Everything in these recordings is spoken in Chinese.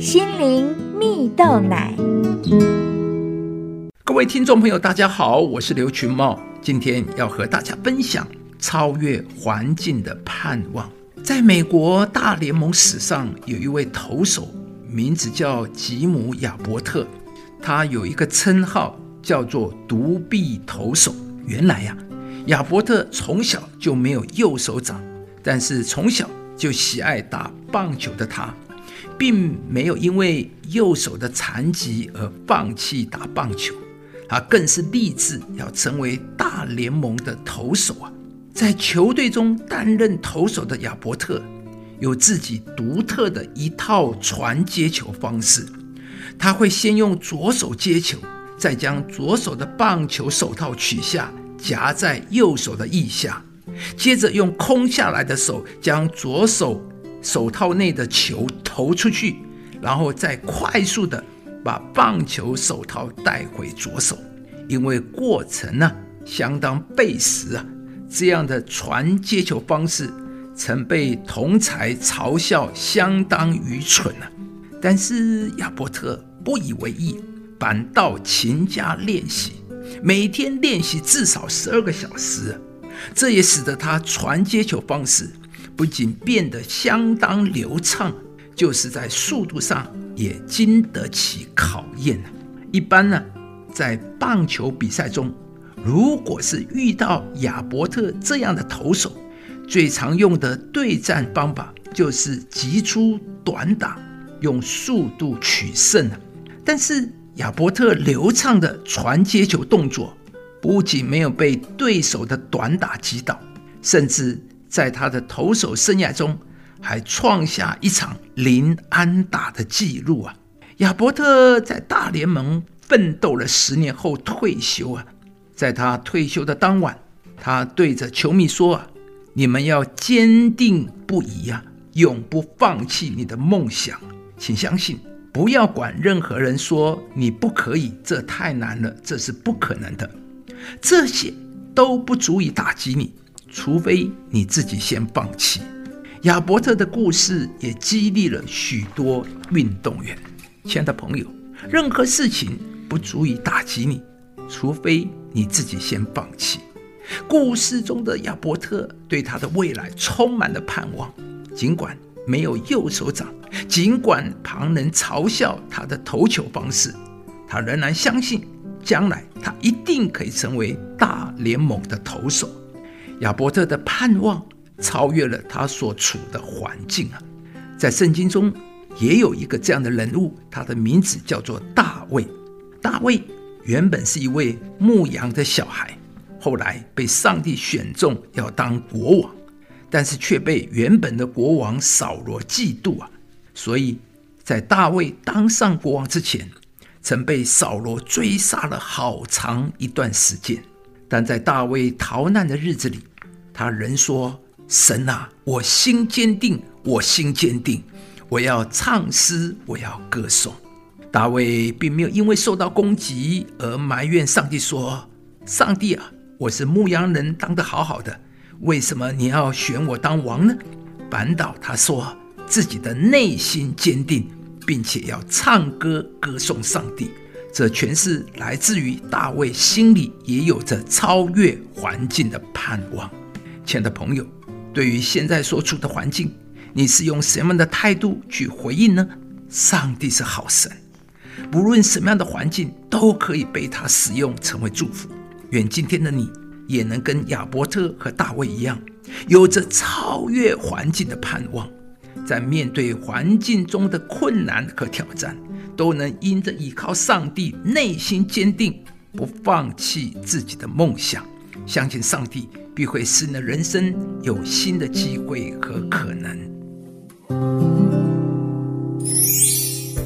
心灵蜜豆奶。各位听众朋友，大家好，我是刘群茂，今天要和大家分享超越环境的盼望。在美国大联盟史上，有一位投手，名字叫吉姆·亚伯特，他有一个称号叫做“独臂投手”。原来呀、啊，亚伯特从小就没有右手掌，但是从小就喜爱打棒球的他，并没有因为右手的残疾而放弃打棒球。他更是立志要成为大联盟的投手啊！在球队中担任投手的亚伯特，有自己独特的一套传接球方式。他会先用左手接球，再将左手的棒球手套取下，夹在右手的腋下，接着用空下来的手将左手手套内的球投出去，然后再快速的。把棒球手套带回左手，因为过程呢相当费时啊，这样的传接球方式曾被同才嘲笑相当愚蠢啊。但是亚伯特不以为意，反倒勤加练习，每天练习至少十二个小时，这也使得他传接球方式不仅变得相当流畅，就是在速度上。也经得起考验。一般呢，在棒球比赛中，如果是遇到亚伯特这样的投手，最常用的对战方法就是急出短打，用速度取胜。但是亚伯特流畅的传接球动作，不仅没有被对手的短打击倒，甚至在他的投手生涯中，还创下一场零安打的记录啊！亚伯特在大联盟奋斗了十年后退休啊，在他退休的当晚，他对着球迷说啊：“你们要坚定不移啊，永不放弃你的梦想，请相信，不要管任何人说你不可以，这太难了，这是不可能的，这些都不足以打击你，除非你自己先放弃。”亚伯特的故事也激励了许多运动员。亲爱的朋友，任何事情不足以打击你，除非你自己先放弃。故事中的亚伯特对他的未来充满了盼望，尽管没有右手掌，尽管旁人嘲笑他的投球方式，他仍然相信将来他一定可以成为大联盟的投手。亚伯特的盼望。超越了他所处的环境啊，在圣经中也有一个这样的人物，他的名字叫做大卫。大卫原本是一位牧羊的小孩，后来被上帝选中要当国王，但是却被原本的国王扫罗嫉妒啊，所以在大卫当上国王之前，曾被扫罗追杀了好长一段时间。但在大卫逃难的日子里，他仍说。神啊，我心坚定，我心坚定，我要唱诗，我要歌颂。大卫并没有因为受到攻击而埋怨上帝，说：“上帝啊，我是牧羊人，当得好好的，为什么你要选我当王呢？”反倒他说自己的内心坚定，并且要唱歌歌颂上帝。这全是来自于大卫心里也有着超越环境的盼望。亲爱的朋友。对于现在所处的环境，你是用什么样的态度去回应呢？上帝是好神，不论什么样的环境都可以被他使用成为祝福。愿今天的你也能跟亚伯特和大卫一样，有着超越环境的盼望，在面对环境中的困难和挑战，都能因着依靠上帝，内心坚定，不放弃自己的梦想，相信上帝。必会使你的人生有新的机会和可能。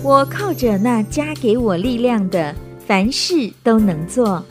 我靠着那加给我力量的，凡事都能做。